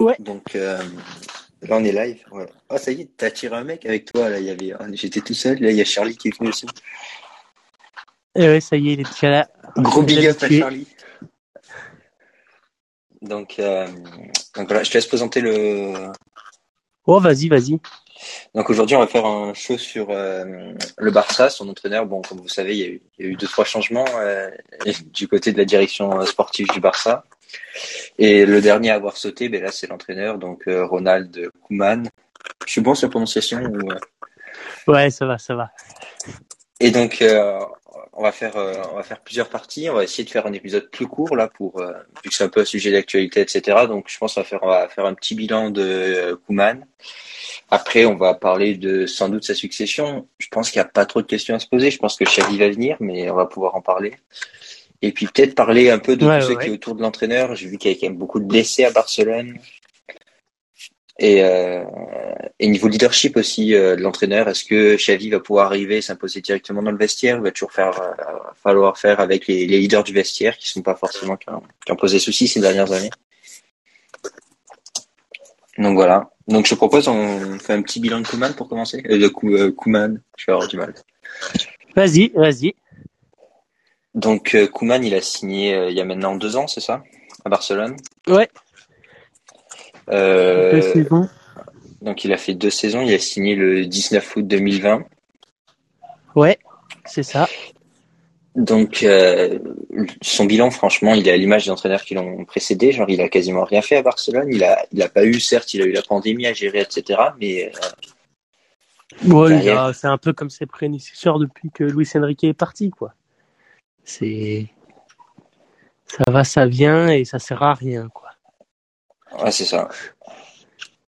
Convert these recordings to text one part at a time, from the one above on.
Ouais. Donc euh, là, on est live. Ouais. Oh, ça y est, t'as tiré un mec avec toi. Là, il y avait, j'étais tout seul. Là, il y a Charlie qui est venu aussi. Et ouais, ça y est, il est déjà là. Gros big up à. Charlie. Donc, euh, donc voilà, je te laisse présenter le. Oh, vas-y, vas-y. Donc aujourd'hui, on va faire un show sur euh, le Barça, son entraîneur. Bon, comme vous savez, il y a eu, il y a eu deux trois changements euh, du côté de la direction euh, sportive du Barça. Et le dernier à avoir sauté, ben là, c'est l'entraîneur, donc euh, Ronald Koeman. Je suis bon sur la prononciation ou... euh, Ouais, ça va, ça va. Et donc, euh, on va faire, on va faire plusieurs parties. On va essayer de faire un épisode plus court là pour, vu que c'est un peu un sujet d'actualité, etc. Donc, je pense qu'on va faire, on va faire un petit bilan de Koeman. Après, on va parler de sans doute sa succession. Je pense qu'il n'y a pas trop de questions à se poser. Je pense que Xavi va venir, mais on va pouvoir en parler. Et puis peut-être parler un peu de Ouais, tout ce qui est autour de l'entraîneur. J'ai vu qu'il y avait quand même beaucoup de blessés à Barcelone. Et, euh, et niveau leadership aussi euh, de l'entraîneur, est-ce que Xavi va pouvoir arriver, s'imposer directement dans le vestiaire, ou va toujours faire, euh, falloir faire avec les, les leaders du vestiaire qui sont pas forcément qui ont, qui ont posé soucis ces dernières années? Donc voilà. Donc je propose on fait un petit bilan de Koeman pour commencer. De Koeman, je vais avoir du mal. Vas-y, vas-y. Donc euh, Koeman, il a signé euh, il y a maintenant deux ans, c'est ça, à Barcelone? Ouais. Euh, Deux saisons. donc il a fait deux saisons. Il a signé le 19 août 2020. Ouais, c'est ça. Donc euh, son bilan, franchement, il est à l'image des entraîneurs qui l'ont précédé. Genre, il a quasiment rien fait à Barcelone. Il a, il a pas eu, certes, il a eu la pandémie à gérer, etc. Mais euh, Ouais, Derrière. c'est un peu comme ses prédécesseurs depuis que Luis Enrique est parti, quoi. C'est. Ça va, ça vient et ça sert à rien, quoi. ouais, c'est ça.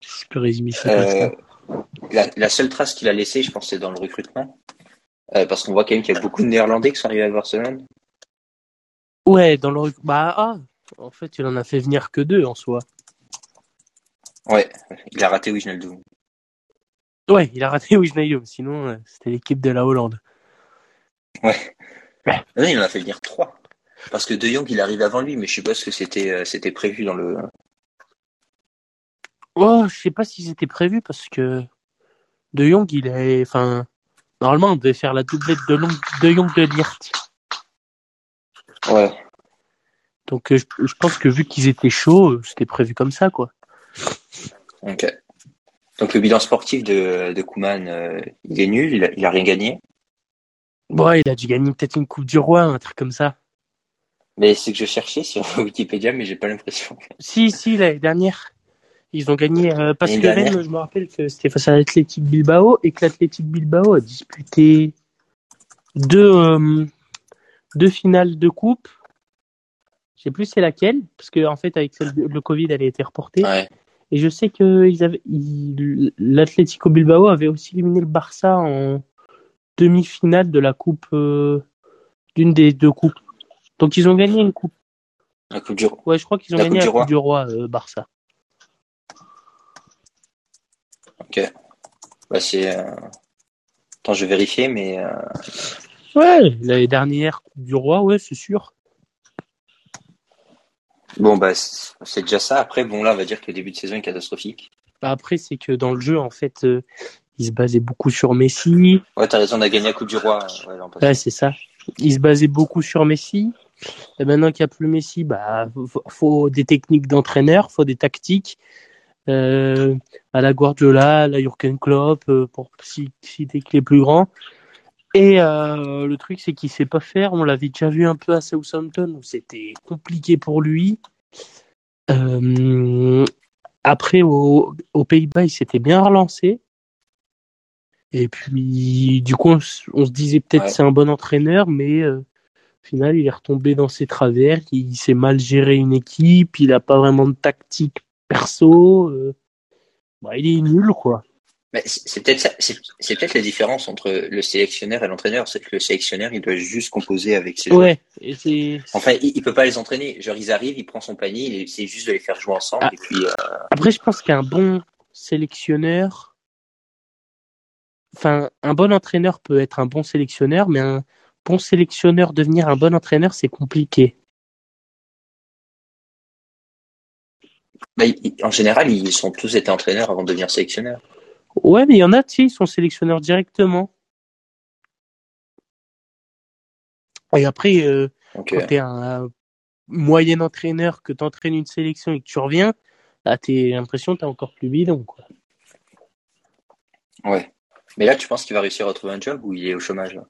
Si je peux résumer ça comme Euh, ça. la, la seule trace qu'il a laissée, je pense, c'est dans le recrutement. Euh, parce qu'on voit quand même qu'il y a beaucoup de Néerlandais qui sont arrivés à Barcelone. Ouais, dans le. Bah, ah, en fait, il en a fait venir que deux en soi. Ouais, il a raté Wijnaldum. Ouais, il a raté Wijnaldum, sinon euh, c'était l'équipe de la Hollande. Ouais. Ouais. Non, il en a fait venir trois. Parce que De Jong, il arrive avant lui, mais je suppose que c'était euh, c'était prévu dans le. Oh, je sais pas si c'était prévu parce que De Jong, il est. Enfin, normalement, on devait faire la doublette de, Long... de Jong de Liert. Ouais. Donc, euh, je, je pense que vu qu'ils étaient chauds, euh, c'était prévu comme ça, quoi. Ok. Donc le bilan sportif de, de euh, il est nul, il a, il a rien gagné. Bon, il a dû gagner peut-être une Coupe du Roi, un truc comme ça. Mais c'est que je cherchais sur Wikipédia, mais j'ai pas l'impression. Si, si, l'année dernière. Ils ont gagné euh, parce que dernière même, je me rappelle que c'était face à l'Athletic Bilbao et que l'Athletic Bilbao a disputé deux, euh, deux finales de coupe. Je sais plus c'est laquelle, parce que en fait avec celle de- le Covid elle a été reportée. Ouais. Et je sais que ils avaient, ils- l'Atlético Bilbao avait aussi éliminé le Barça en demi-finale de la coupe, euh, d'une des deux coupes. Donc ils ont gagné une coupe. La Coupe du Roi. Ouais, je crois qu'ils ont La gagné Coupe la. Coupe du Roi, euh, Barça. Ok. Bah c'est. Euh... Attends, je vais vérifier, mais euh, Ouais, l'année dernière, Coupe du Roi, ouais, c'est sûr. bon bah c'est déjà ça. Après, bon là, on va dire que le début de saison est catastrophique. Bah, Après, c'est que dans le jeu, en fait, il se basait beaucoup sur Messi. Ouais, t'as raison, on a gagné la Coupe du Roi. Ouais. Ouais, c'est ça. Il se basait beaucoup sur Messi. Et maintenant qu'il n'y a plus Messi, bah, faut, des techniques d'entraîneur, faut des tactiques. Euh, à la Guardiola, à la Jurgen Klopp, euh, pour ci- citer que les plus grands. Et euh, le truc, c'est qu'il sait pas faire. On l'avait déjà vu un peu à Southampton où c'était compliqué pour lui. Euh, après, au- aux Pays-Bas, il s'était bien relancé. Et puis, du coup, on, se disait peut-être Ouais. c'est un bon entraîneur, mais euh, au final, il est retombé dans ses travers. Il, sait mal gérer une équipe. Il n'a pas vraiment de tactique perso. euh. Bah, il est nul, quoi. Mais c'est peut-être ça, c'est peut-être la différence entre le sélectionneur et l'entraîneur, c'est que le sélectionneur, il doit juste composer avec ses joueurs. Ouais, et. Enfin, il, il peut pas les entraîner. Genre, ils arrivent, il prend son panier, il essaie juste de les faire jouer ensemble, Ah. et puis. euh, Après, je pense qu'un bon sélectionneur, enfin, un bon entraîneur peut être un bon sélectionneur, mais un bon sélectionneur devenir un bon entraîneur, c'est compliqué. bah, en général, ils sont tous été entraîneurs avant de devenir sélectionneurs. Ouais, mais il y en a, tu sais, ils sont sélectionneurs directement. Et après, euh, quand t'es un moyen entraîneur, que t'entraînes une sélection et que tu reviens, là, t'as l'impression que t'es encore plus bidon, quoi. ouais. Mais là, tu penses qu'il va réussir à retrouver un job ou il est au chômage là?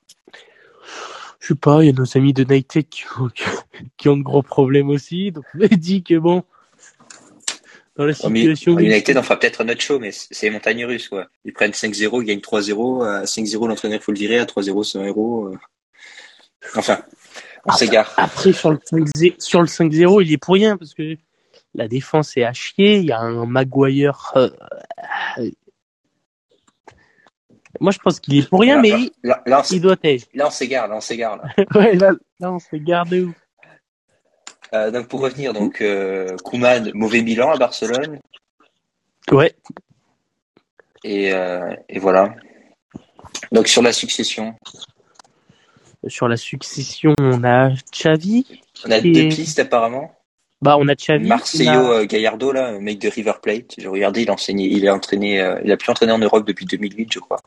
Je sais pas, il y a nos amis de United qui ont, qui ont de gros problèmes aussi, donc on m'a dit que bon, dans la mais- situation... où- United, on fera peut-être un autre show, mais c'est les montagnes russes, quoi. Ils prennent 5-0, ils gagnent 3-0. À 5-0, l'entraîneur faut le virer. À 3-0, c'est un héros. euh. Enfin, on s'égare. Après, sur le 5-0, sur le 5-0, il est pour rien parce que la défense est à chier. Il y a un Maguire. euh, Moi, je pense qu'il est pour rien, Là, mais là, il, là, là, on il s'é- doit être. là, on s'égare, là, on s'égare, là. Ouais, là, là, on se garde où Euh, donc, pour revenir, donc, euh, Koeman, mauvais bilan à Barcelone. Ouais. Et, euh, et voilà. Donc, sur la succession, Sur la succession, on a Xavi. on a deux pistes, apparemment. Bah, on a Xavi. Marcelo a- euh, Gallardo, là, un mec de River Plate. J'ai regardé, il il entraîné, euh, il a pu entraîner en Europe depuis 2008, je crois.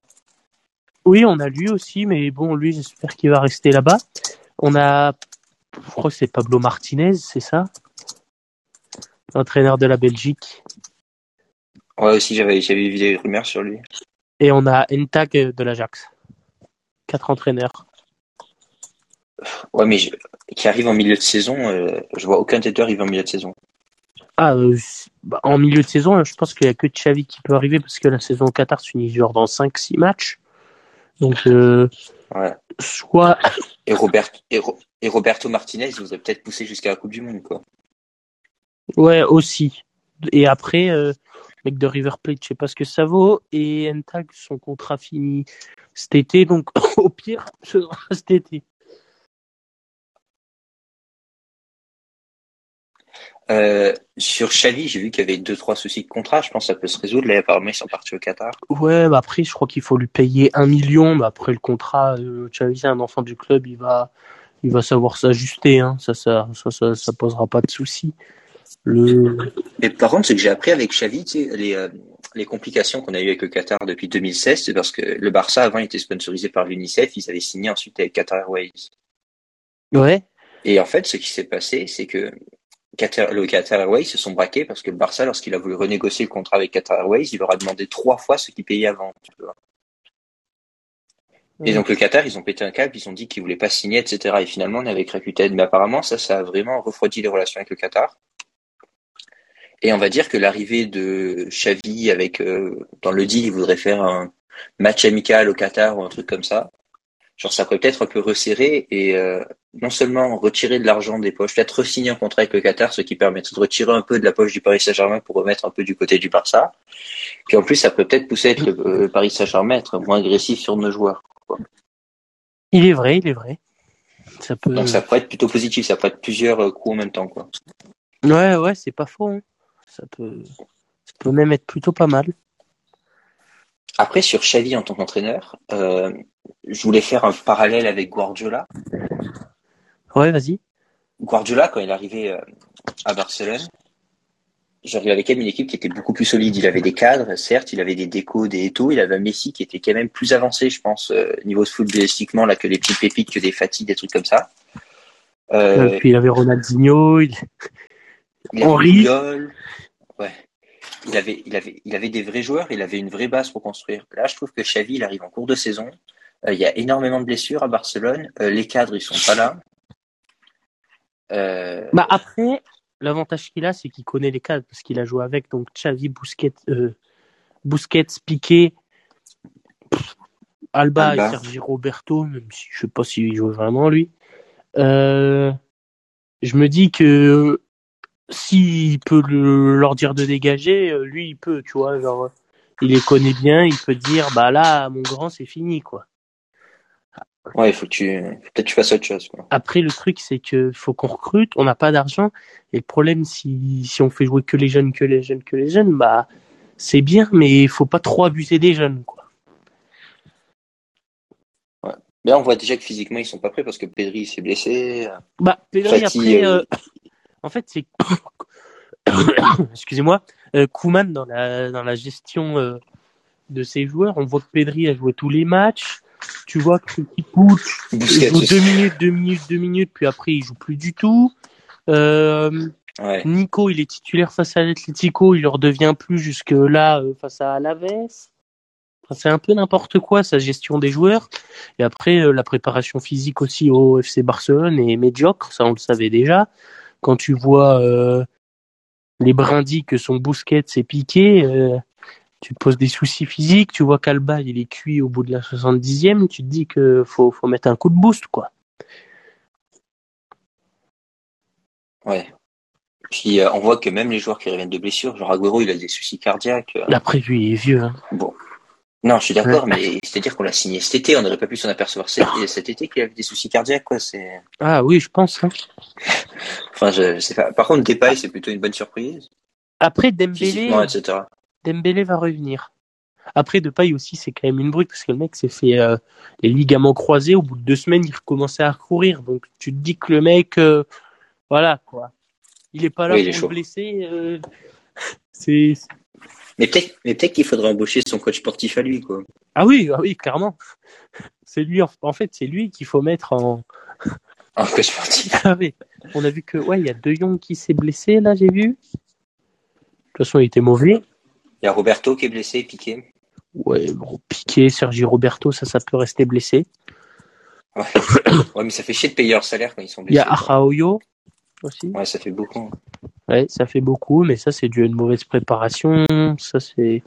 Oui, on a lui aussi, mais bon, lui, j'espère qu'il va rester là-bas. On a, je crois que c'est Pablo Martinez, c'est ça? L'entraîneur de la Belgique. Ouais, aussi, j'avais, j'avais vu des rumeurs sur lui. Et on a Entag de l'Ajax. Quatre entraîneurs. Ouais, mais je- qui arrive en milieu de saison, euh, je vois aucun des deux arriver en milieu de saison. Ah, euh, bah, en milieu de saison, je pense qu'il n'y a que Xavi qui peut arriver parce que la saison au Qatar se finit genre dans 5-6 matchs. Donc, euh, Ouais. soit. Et, Robert, et, Ro- et Roberto Martinez, vous a peut-être poussé jusqu'à la Coupe du Monde, quoi. Ouais, aussi. Et après, euh, mec de River Plate, je sais pas ce que ça vaut. Et Entag, son contrat finit cet été. Donc, au pire, ce sera cet été. Euh, sur Xavi, j'ai vu qu'il y avait deux, trois soucis de contrat. Je pense que ça peut se résoudre. Là, apparemment, ils sont partis au Qatar. Ouais, bah après, je crois qu'il faut lui payer un million. Mais après, le contrat, euh, c'est un enfant du club, il va, il va savoir s'ajuster. Hein. Ça, ça, ça, ça, ça posera pas de soucis. Le... Mais par contre, ce que j'ai appris avec Xavi, tu sais, les, euh, les complications qu'on a eues avec le Qatar depuis 2016, c'est parce que le Barça, avant, était sponsorisé par l'UNICEF. Ils avaient signé ensuite avec Qatar Airways. Ouais. Et en fait, ce qui s'est passé, c'est que Qatar, le Qatar Airways se sont braqués parce que le Barça, lorsqu'il a voulu renégocier le contrat avec Qatar Airways, il leur a demandé trois fois ce qu'ils payaient avant. tu vois. Et donc le Qatar, ils ont pété un câble, ils ont dit qu'ils voulaient pas signer, etc. Et finalement, on est avec Rakuten. Mais apparemment, ça, ça a vraiment refroidi les relations avec le Qatar. Et on va dire que l'arrivée de Xavi avec, euh, dans le deal, il voudrait faire un match amical au Qatar ou un truc comme ça. Genre, ça pourrait peut-être un peu resserrer et euh, non seulement retirer de l'argent des poches, peut-être re-signer un contrat avec le Qatar, ce qui permettrait de retirer un peu de la poche du Paris Saint-Germain pour remettre un peu du côté du Barça. Puis en plus, ça peut peut-être pousser être le, le Paris Saint-Germain à être moins agressif sur nos joueurs. Il est vrai, il est vrai. Ça peut. Donc ça pourrait être plutôt positif, ça pourrait être plusieurs euh, coups en même temps, quoi. Ouais, ouais, c'est pas faux. hein. Ça peut, ça peut même être plutôt pas mal. Après, sur Xavi en tant qu'entraîneur, euh, je voulais faire un parallèle avec Guardiola. Ouais, vas-y. Guardiola, quand il est arrivé euh, à Barcelone, j'arrivais avec lui une équipe qui était beaucoup plus solide. Il avait des cadres, certes, il avait des décos, des étos. Il avait un Messi qui était quand même plus avancé, je pense, euh, niveau footballistiquement, là, que les petites pépites, que des fatigues, des trucs comme ça. Euh, puis il avait Ronaldinho. Il... il avait Henry. Puyol. Ouais. Il avait, il avait, il avait des vrais joueurs. Il avait une vraie base pour construire. Là, je trouve que Xavi, il arrive en cours de saison. Euh, il y a énormément de blessures à Barcelone. Euh, les cadres, ils sont pas là. Euh, Bah après, l'avantage qu'il a, c'est qu'il connaît les cadres parce qu'il a joué avec. Donc Xavi, Busquets, euh, Busquets, Piqué, pff, Alba, Alba. et Sergi Roberto, même si je sais pas s'il joue vraiment lui. Euh, je me dis que s'il peut le- leur dire de dégager, euh, lui il peut, tu vois, genre il les connaît bien, il peut dire bah là mon grand c'est fini quoi. Ouais, il faut que tu, peut-être tu fasses autre chose, quoi. Après, le truc, c'est que faut qu'on recrute, on n'a pas d'argent. Et le problème, si, si on fait jouer que les jeunes, que les jeunes, que les jeunes, bah, c'est bien, mais il faut pas trop abuser des jeunes, quoi. Mais là, on voit déjà que physiquement, ils sont pas prêts parce que Pedri s'est blessé. Bah, Pedri, après, euh, euh, en fait, c'est, excusez-moi, euh, Kuman dans la dans la gestion euh, de ses joueurs, on voit que Pedri a joué tous les matchs. Tu vois que Puch il joue deux minutes, deux minutes, deux minutes, puis après il joue plus du tout. Euh, Ouais. Nico, il est titulaire face à l'Atlético, il leur devient plus jusque là euh, face à Alaves. Enfin, c'est un peu n'importe quoi sa gestion des joueurs. Et après, euh, la préparation physique aussi au FC Barcelone est médiocre, ça on le savait déjà. Quand tu vois euh, les brindilles que son Bousquet s'est piqué, euh, tu te poses des soucis physiques. Tu vois qu'Alba il est cuit au bout de la 70e, tu te dis que faut faut mettre un coup de boost quoi. Ouais. Puis euh, on voit que même les joueurs qui reviennent de blessures, genre Agüero, il a des soucis cardiaques. euh. Après lui il est vieux. Hein. Bon. Non, je suis d'accord, mais c'est-à-dire qu'on l'a signé cet été, on n'aurait pas pu s'en apercevoir cet, cet été qu'il avait des soucis cardiaques, quoi. C'est. Ah oui, je pense. Hein. Enfin, je, je sais pas. Par contre, Depay, c'est plutôt une bonne surprise, Après Dembélé, physiquement, etc. Dembélé va revenir. Après Depay aussi c'est quand même une brute parce que le mec s'est fait euh, les ligaments croisés au bout de deux semaines il recommençait à recourir donc tu te dis que le mec euh, voilà quoi il est pas là Oui, il est pour chaud. le blesser euh, c'est Mais peut-être, mais peut-être qu'il faudrait embaucher son coach sportif à lui, quoi. ah oui ah oui clairement c'est lui en, en fait c'est lui qu'il faut mettre en Un coach sportif. ah oui on a vu que ouais il y a De Jong qui s'est blessé là j'ai vu de toute façon il était mauvais Il y a Roberto qui est blessé, piqué. ouais bon Piqué Sergi Roberto ça ça peut rester blessé Ouais. ouais, mais ça fait chier de payer leur salaire quand ils sont il y blessés. a. Araoyo aussi Ouais, ça fait beaucoup. Ouais, ça fait beaucoup, mais ça, c'est dû à une mauvaise préparation. Ça, c'est.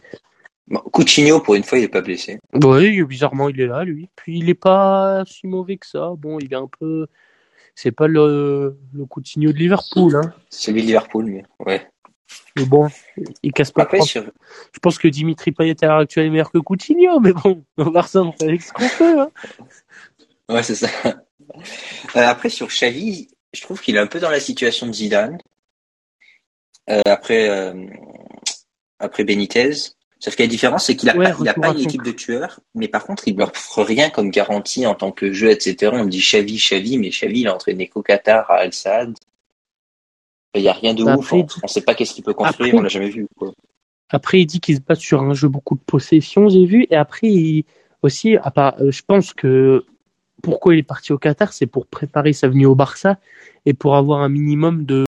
Bon, Coutinho, pour une fois, il est pas blessé. Oui, bizarrement, il est là, lui. Puis, il est pas si mauvais que ça. Bon, il est un peu. C'est pas le, le Coutinho de Liverpool, hein. Celui de Liverpool, mais ouais. Mais bon, il casse pas. Après, trop. sur, Je pense que Dimitri Payet à l'heure actuelle est meilleur que Coutinho, mais bon, on fait avec ce qu'on peut, hein. Ouais, c'est ça. Euh, après, sur Xavi, je trouve qu'il est un peu dans la situation de Zidane. Euh, après, euh, après Benitez. Sauf que la différence, c'est qu'il a, Ouais, pas, a une équipe de tueurs, mais par contre, il leur offre rien comme garantie en tant que jeu, etc. On dit Xavi, Xavi, mais Xavi, il a entraîné Qatar, à Al Sadd. Il y a rien de Bah, ouf. après, On, on sait pas qu'est-ce qu'il peut construire, après- on l'a jamais vu, quoi. Après, il dit qu'il se bat sur un jeu beaucoup de possession, j'ai vu. Et après, il... aussi, à part, euh, je pense que pourquoi il est parti au Qatar, c'est pour préparer sa venue au Barça et pour avoir un minimum de,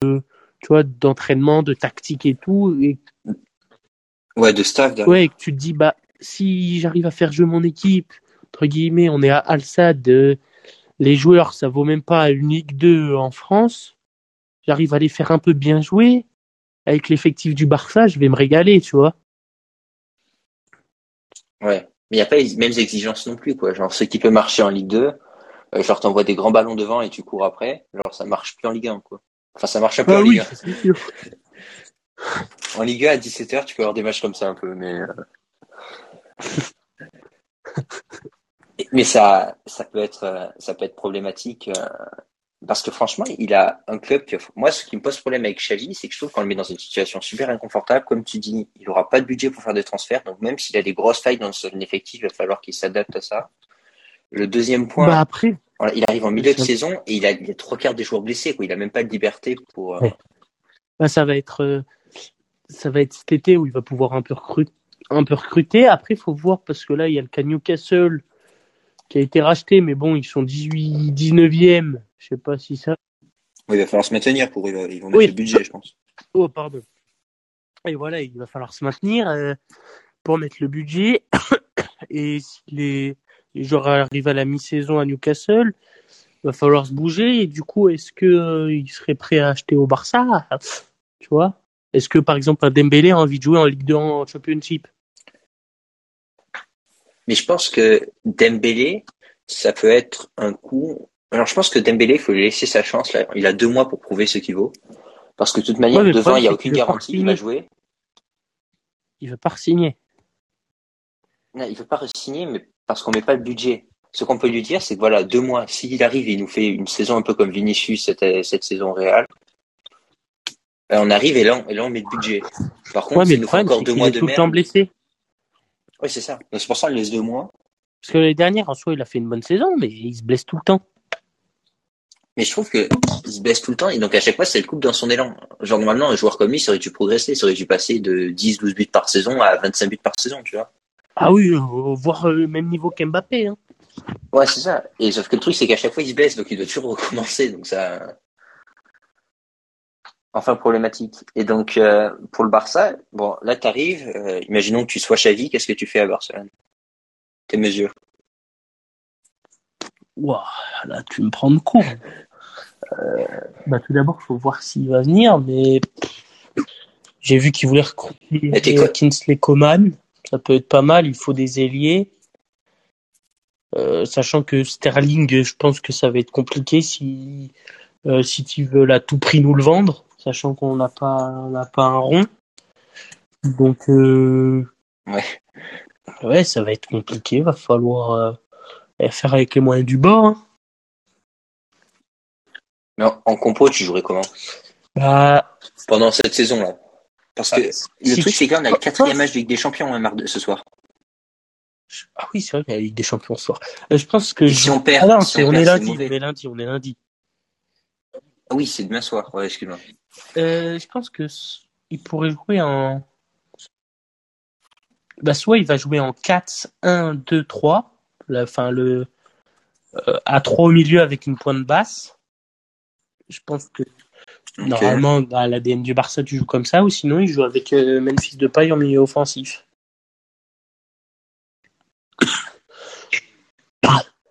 tu vois, d'entraînement, de tactique et tout. Et, Ouais, de staff, derrière. ouais, et que tu te dis, bah, si j'arrive à faire jouer mon équipe, entre guillemets, on est à Al Sadd, euh, les joueurs, ça vaut même pas une Ligue 2 en France. J'arrive à les faire un peu bien jouer. Avec l'effectif du Barça, je vais me régaler, tu vois. Ouais. Mais il n'y a pas les mêmes exigences non plus, quoi. Genre, ce qui peut marcher en Ligue 2, euh, genre, t'envoies des grands ballons devant et tu cours après. Genre, ça marche plus en Ligue 1, quoi. Enfin, ça marche un peu Ah en oui, Ligue 1. ça, c'est sûr. En Ligue 1, à 17h, tu peux avoir des matchs comme ça un peu, mais. euh, mais ça, ça peut être, euh, ça peut être problématique. Parce que franchement, il a un club que, moi, ce qui me pose problème avec Xavi, c'est que je trouve qu'on le met dans une situation super inconfortable. Comme tu dis, il aura pas de budget pour faire des transferts. Donc, même s'il a des grosses failles dans son effectif, il va falloir qu'il s'adapte à ça. Le deuxième point, Bah après, voilà, il arrive en milieu de saison et il a, il a trois quarts des joueurs blessés, quoi. Il a même pas de liberté pour, euh, Ouais. bah ça va être, euh, ça va être cet été où il va pouvoir un peu recruter, un peu recruter. Après, il faut voir parce que là, il y a le cas Newcastle qui a été racheté, mais bon, ils sont 18, 19e. Je sais pas si ça. il va falloir se maintenir pour, ils vont mettre Oui. le budget, je pense. Oh, pardon. Et voilà, il va falloir se maintenir euh, pour mettre le budget. Et si les, les joueurs arrivent à la mi-saison à Newcastle, il va falloir se bouger. Et du coup, est-ce que euh, il serait prêt à acheter au Barça? Tu vois? Est-ce que, par exemple, un Dembélé a envie de jouer en Ligue 2 en Championship? Mais je pense que Dembélé, ça peut être un coup. Alors, je pense que Dembélé, il faut lui laisser sa chance. Là. Il a deux mois pour prouver ce qu'il vaut. Parce que de toute manière, Ouais, devant, il n'y a aucune qu'il garantie. Il va signer. jouer. Il veut pas re-signer. Non, il ne veut pas re-signer, mais parce qu'on met pas le budget. Ce qu'on peut lui dire, c'est que voilà, deux mois, s'il arrive il nous fait une saison un peu comme Vinicius cette, cette saison réelle, ben, on arrive et là, on, et là, on met le budget. Par contre, Ouais, mais s'il le nous problème, encore deux qu'il mois est de tout le temps merde. blessé. Oui, c'est ça. C'est pour ça qu'on laisse deux mois. Parce que l'année dernière, en soi, il a fait une bonne saison, mais il se blesse tout le temps. Mais je trouve que il se blesse tout le temps et donc à chaque fois c'est le couple dans son élan. Genre normalement un joueur comme lui, ça aurait dû progresser, ça aurait dû passer de 10, 12 buts par saison à 25 buts par saison, tu vois. Ah oui, euh, voire le même niveau qu'Mbappé. Hein. Ouais, c'est ça. Et sauf que le truc c'est qu'à chaque fois il se blesse, donc il doit toujours recommencer, donc ça. Enfin problématique. Et donc euh, pour le Barça, bon là t'arrives, euh, imaginons que tu sois Xavi, qu'est-ce que tu fais à Barcelone? Tes mesures? Ouah, là tu me prends de court. Euh, bah, tout d'abord, il faut voir s'il va venir, mais j'ai vu qu'il voulait recruter Kinsley Coman. Ça peut être pas mal, il faut des ailiers. Euh, sachant que Sterling, je pense que ça va être compliqué si euh, si tu veux à tout prix nous le vendre, sachant qu'on n'a pas on n'a pas un rond. Donc euh, ouais ouais, ça va être compliqué. Va falloir euh, faire avec les moyens du bord. Hein. Mais en, compo, tu jouerais comment? Bah... Pendant cette saison-là Parce que ah, le truc, c'est qu'on a le quatrième match de Ligue des Champions hein, ce soir. Ah oui, c'est vrai qu'il y a la Ligue des Champions ce soir. Euh, je pense que... si on perd... Ah non, on, est lundi, on est lundi, on est lundi. Ah oui, c'est demain soir, ouais, excuse-moi. Euh, je pense que il pourrait jouer en... Bah, soit il va jouer en 4, 1, 2, 3. Enfin, le... Euh, à 3 au milieu avec une pointe basse je pense que normalement, dans l'ADN du Barça, tu joues comme ça, ou sinon, il joue avec euh, Memphis de paille en milieu offensif.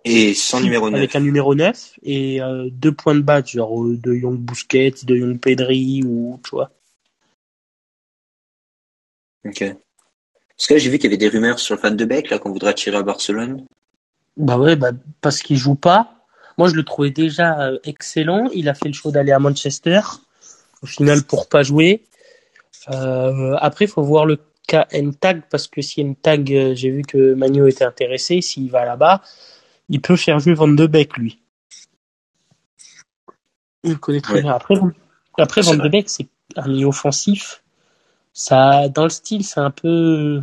Et sans numéro 9. Avec un numéro 9 et euh, deux points de bas, genre de Young Busquets, de Young Pedri, ou tu vois. Ok. Parce que là, j'ai vu qu'il y avait des rumeurs sur le fan de Beck, là, qu'on voudrait tirer à Barcelone. Bah ouais, bah, parce qu'il joue pas. Moi, je le trouvais déjà euh, excellent. Il a fait le choix d'aller à Manchester, au final, pour pas jouer. Euh, après, il faut voir le cas N-Tag, parce que si N-Tag, euh, j'ai vu que Manu était intéressé, s'il va là-bas, il peut faire jouer Van de Beek, lui. Il connaît très bien. Après, après Van de Beek, c'est un milieu offensif. Ça, dans le style, c'est un peu...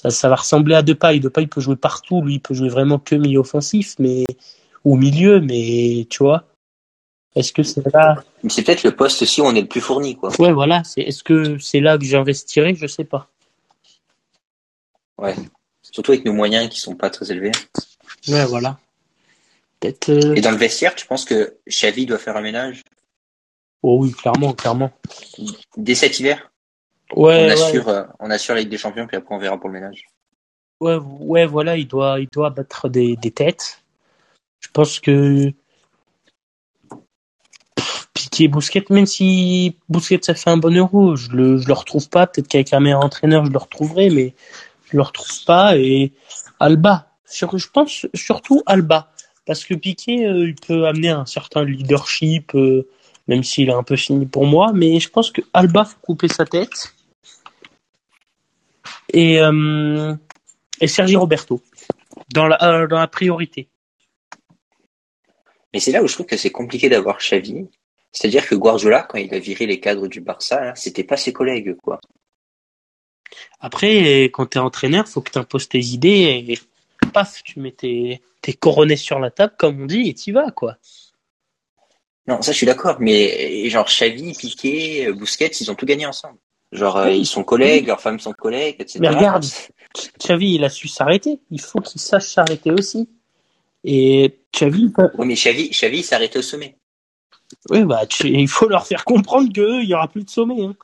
ça, ça va ressembler à Depay. Depay peut jouer partout. Lui, il peut jouer vraiment que milieu offensif, mais au milieu, mais tu vois. Est-ce que c'est là? C'est peut-être le poste aussi où on est le plus fourni, quoi. Ouais, voilà. C'est est-ce que c'est là que j'investirais? Je sais pas. Ouais. Surtout avec nos moyens qui sont pas très élevés. Ouais, voilà. Peut-être. Euh, Et dans le vestiaire, tu penses que Xavi doit faire un ménage? Oh oui, clairement, clairement. Dès cet hiver? Ouais. On assure, euh, on assure la Ligue des Champions, puis après on verra pour le ménage. Ouais, ouais, voilà, il doit, il doit battre des, des têtes. Je pense que Piqué Bousquet, même si Bousquet ça fait un bon euro, je le, je le retrouve pas. Peut-être qu'avec un meilleur entraîneur, je le retrouverai, mais je le retrouve pas. Et Alba, sur, je pense surtout Alba, parce que Piqué, euh, il peut amener un certain leadership, euh, même s'il est un peu fini pour moi. Mais je pense que Alba faut couper sa tête. Et, euh, et Sergi Roberto dans la, dans la priorité. Mais c'est là où je trouve que c'est compliqué d'avoir Xavi. C'est-à-dire que Guardiola, quand il a viré les cadres du Barça, c'était pas ses collègues, quoi. Après, quand t'es entraîneur, faut que t'imposes tes idées et paf, tu mets tes, tes coronets sur la table, comme on dit, et t'y vas, quoi. Non, ça je suis d'accord, mais genre Xavi, Piqué, Busquets, ils ont tout gagné ensemble. Genre euh, ils sont collègues, leurs femmes sont collègues, etc. Mais regarde, Xavi, il a su s'arrêter. Il faut qu'il sache s'arrêter aussi. Et Xavi. Oui, mais Xavi, Xavi s'arrête au sommet. Oui, bah, il faut leur faire comprendre qu'il n'y aura plus de sommet. Hein.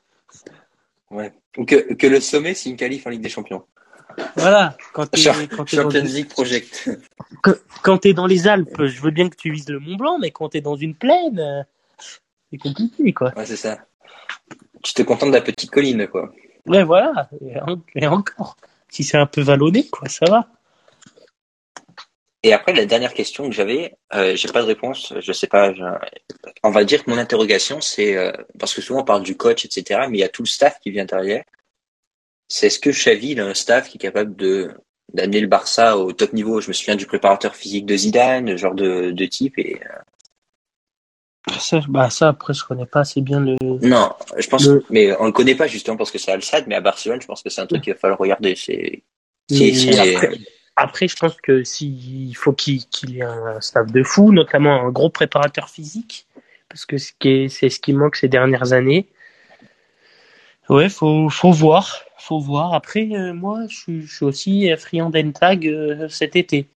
Ouais. Que, que le sommet, c'est une qualif en Ligue des Champions. Voilà. Quand es, quand Champions League Project. Quand tu es dans les Alpes, je veux bien que tu vises le Mont Blanc, mais quand tu es dans une plaine, euh, c'est compliqué, quoi. Ouais, c'est ça. Tu te contentes de la petite colline, quoi. Ouais, voilà. Et encore. Si c'est un peu vallonné, quoi, ça va. Et après, la dernière question que j'avais, euh, j'ai pas de réponse, je sais pas. On va dire que mon interrogation, c'est euh, parce que souvent on parle du coach, etc., mais il y a tout le staff qui vient derrière. C'est est-ce que Xavi a un staff qui est capable de d'amener le Barça au top niveau Je me souviens du préparateur physique de Zidane, genre de, de type et. Euh, ça, bah ça, après, je connais pas assez bien le. Non, je pense, mais on le connaît pas justement parce que c'est Al Sadd, mais à Barcelone, je pense que c'est un truc qu'il va falloir regarder. C'est. après, je pense que s'il faut qu'il qu'il ait un staff de fou, notamment un gros préparateur physique, parce que c'est ce qui manque ces dernières années. Ouais, faut, faut voir, faut voir. Après, euh, moi, je suis, je suis aussi friand d'Entag euh, cet été.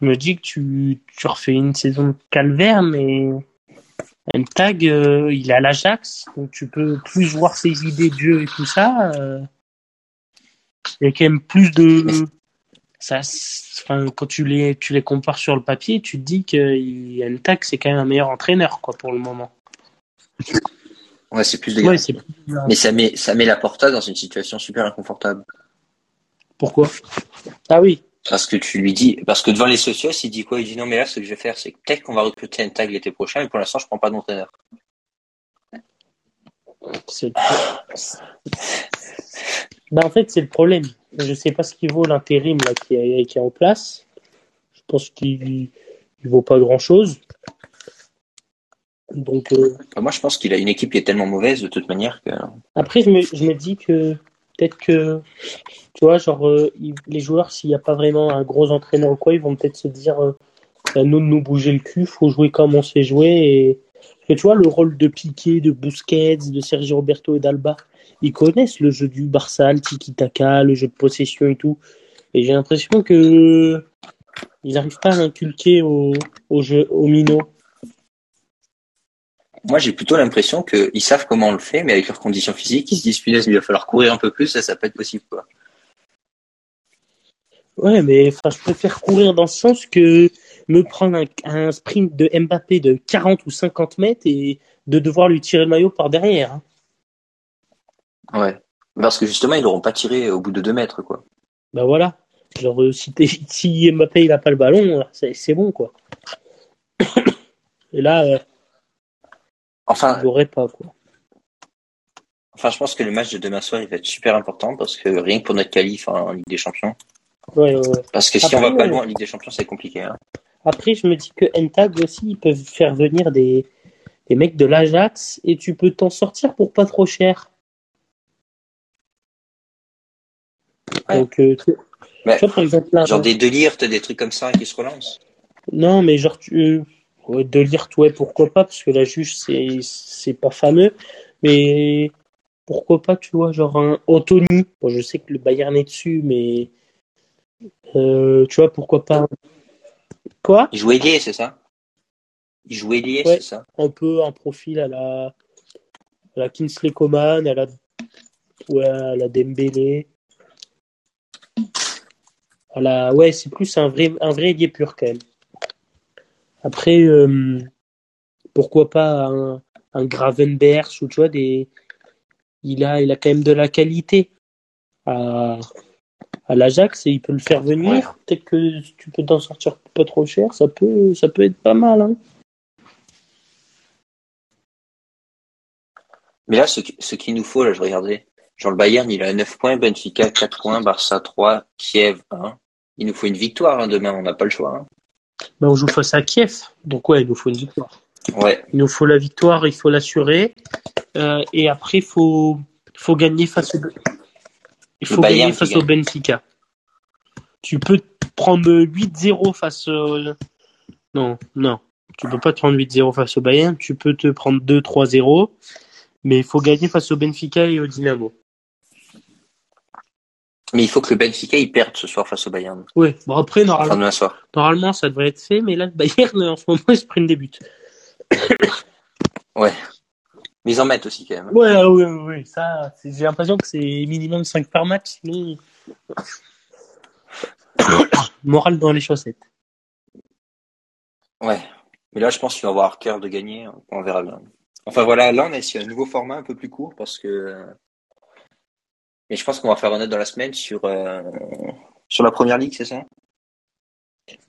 Je me dis que tu, tu refais une saison de calvaire, mais Entag, euh, il est à l'Ajax, donc tu peux plus voir ses idées de jeu et tout ça. euh. Il y a quand même plus de, ça, enfin, quand tu les, tu les compares sur le papier, tu te dis que Entag, c'est quand même un meilleur entraîneur, quoi, pour le moment. Ouais, c'est plus de Ouais, c'est Mais ça met, ça met la Porta dans une situation super inconfortable. pourquoi? Ah oui, Parce que tu lui dis, parce que devant les socios, il dit quoi? Il dit non, mais là, ce que je vais faire, c'est que peut-être qu'on va recruter un tag l'été prochain, mais pour l'instant, je prends pas d'entraîneur. c'est. Bah, en fait, c'est le problème. Je sais pas ce qu'il vaut l'intérim là qui est, qui est en place. Je pense qu'il il vaut pas grand chose. Donc euh, moi, je pense qu'il a une équipe qui est tellement mauvaise, de toute manière, que, après, je me, je me dis que peut-être que tu vois, genre euh, les joueurs, s'il n'y a pas vraiment un gros entraîneur ou quoi, ils vont peut-être se dire euh, à nous de nous bouger le cul, faut jouer comme on sait jouer. Et tu vois, le rôle de Piqué, de Busquets, de Sergio Roberto et d'Alba, ils connaissent le jeu du Barça, le tiki-taka, le jeu de possession et tout. Et j'ai l'impression que ils n'arrivent pas à l'inculquer au, au jeu, au minot. Moi, j'ai plutôt l'impression qu'ils savent comment on le fait, mais avec leurs conditions physiques, ils se disent, punaise, il va falloir courir un peu plus, ça, ça peut être possible, quoi. Ouais, mais enfin, je préfère courir dans ce sens que me prendre un, un sprint de Mbappé de 40 ou 50 mètres et de devoir lui tirer le maillot par derrière. hein. Ouais. Parce que justement, ils n'auront pas tiré au bout de deux mètres, quoi. Bah voilà. Genre, euh, si, si Mbappé il a pas le ballon, c'est c'est bon quoi. Et là, euh, Enfin, il l'aurait pas quoi. enfin, je pense que le match de demain soir, il va être super important parce que rien que pour notre qualif en Ligue des Champions. Ouais, ouais, ouais. Parce que si Après, on va pas loin en Ligue des Champions, c'est compliqué, hein. Après, je me dis que Entag aussi, ils peuvent faire venir des, des mecs de l'Ajax et tu peux t'en sortir pour pas trop cher. Donc, euh, tu Mais, tu vois, par exemple, là, genre des Delirtes, des trucs comme ça qui se relancent. Non, mais genre, tu... ouais, de lire, ouais, pourquoi pas, parce que la juge, c'est, c'est pas fameux, mais pourquoi pas, tu vois, genre un Anthony. Bon, je sais que le Bayern est dessus, mais euh, tu vois, pourquoi pas. Quoi? Il joue ailier, c'est ça? Il ailier, Ouais. c'est ça? Un peu un profil à la, à la Kingsley Coman, à la, ouais, à la Dembélé. À la, ouais, c'est plus un vrai, un vrai ailier pur quand même. Après, euh, pourquoi pas un, un Gravenberch ou tu vois des, il a, il a quand même de la qualité à, à l'Ajax et il peut le faire venir. Ouais. Peut-être que tu peux t'en sortir pas trop cher, ça peut, ça peut être pas mal. Hein. Mais là, ce, ce qu'il nous faut, là, je regardais. Genre le Bayern, il a 9 points, Benfica 4 points, Barça 3, Kiev 1. Il nous faut une victoire hein, demain, on n'a pas le choix. hein. Ben, on joue face à Kiev, donc ouais, il nous faut une victoire. Ouais, Il nous faut la victoire, il faut l'assurer. Euh, et après, il faut, faut gagner face au, il faut Bayern gagner face gagne. au Benfica. Tu peux prendre 8-0 face au... Non, non. Tu peux pas te prendre 8-0 face au Bayern. Tu peux te prendre 2-3-0. Mais il faut gagner face au Benfica et au Dynamo. Mais il faut que le Benfica il perde ce soir face au Bayern. Ouais. Bon, après, Enfin, normalement, demain soir. normalement, ça devrait être fait. Mais là, le Bayern, en ce moment, ils se prennent des buts. Ouais. Mais ils en mettent aussi quand même. Ouais, ouais, ouais. Ça, j'ai l'impression que c'est minimum 5 par match. Sinon, moral dans les chaussettes. Ouais. Mais là, je pense qu'il va avoir cœur de gagner. On verra bien. Enfin voilà, là, on a essayé un nouveau format un peu plus court parce que. Mais je pense qu'on va faire un autre dans la semaine sur euh, sur la première ligue, c'est ça?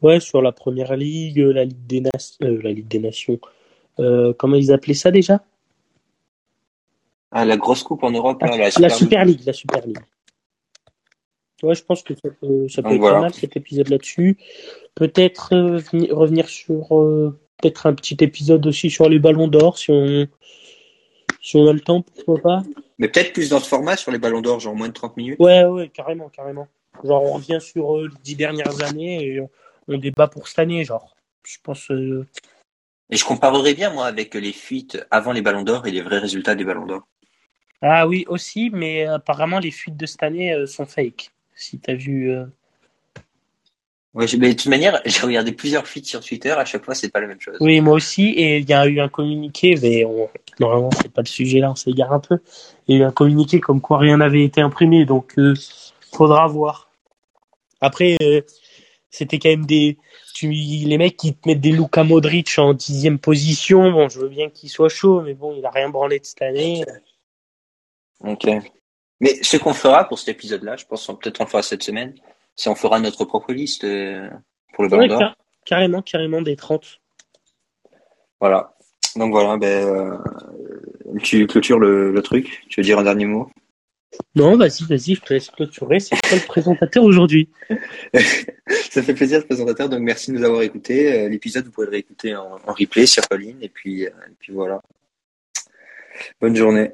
Ouais, sur la première ligue, la Ligue des, Nations euh, la Ligue des Nations. Euh, comment ils appelaient ça déjà? Ah, la grosse coupe en Europe, là, la La Super League. Super League, la Super League. Ouais, je pense que ça peut, ça peut Donc être voilà. pas mal cet épisode là-dessus. Peut-être euh, venir- revenir sur euh, peut-être un petit épisode aussi sur les ballons d'or si on si on a le temps, pourquoi pas. Mais peut-être plus dans ce format sur les ballons d'or, genre moins de 30 minutes. Ouais, ouais, carrément, carrément. Genre, on revient sur euh, les dix dernières années et on, on débat pour cette année, genre. Je pense. euh, Et je comparerais bien, moi, avec les fuites avant les ballons d'or et les vrais résultats des ballons d'or. Ah oui, aussi, mais apparemment, les fuites de cette année euh, sont fake. Si t'as vu. Ouais, mais de toute manière, j'ai regardé plusieurs fuites sur Twitter, à chaque fois, c'est pas la même chose. Oui, moi aussi, et il y a eu un communiqué, mais on... normalement, c'est pas le sujet là, on s'égare un peu. Il y a eu un communiqué comme quoi rien n'avait été imprimé, donc euh, faudra voir. Après, euh, c'était quand même des. Tu... Les mecs qui te mettent des Luka Modric en dixième position, bon, je veux bien qu'il soit chaud, mais bon, il a rien branlé de cette année. Ok. Mais ce qu'on fera pour cet épisode-là, je pense qu'on peut-être on le fera cette semaine, c'est on fera notre propre liste euh, pour le ballon Ouais, car- carrément, carrément des 30. Voilà. Donc voilà, ben, euh, tu clôtures le, le truc. Tu veux dire un dernier mot? Non, vas-y, vas-y, je te laisse clôturer, c'est toi le présentateur aujourd'hui. Ça fait plaisir, le présentateur. Donc merci de nous avoir écoutés. Euh, L'épisode, vous pouvez le réécouter en, en replay sur Pauline. Et puis, et puis voilà. Bonne journée.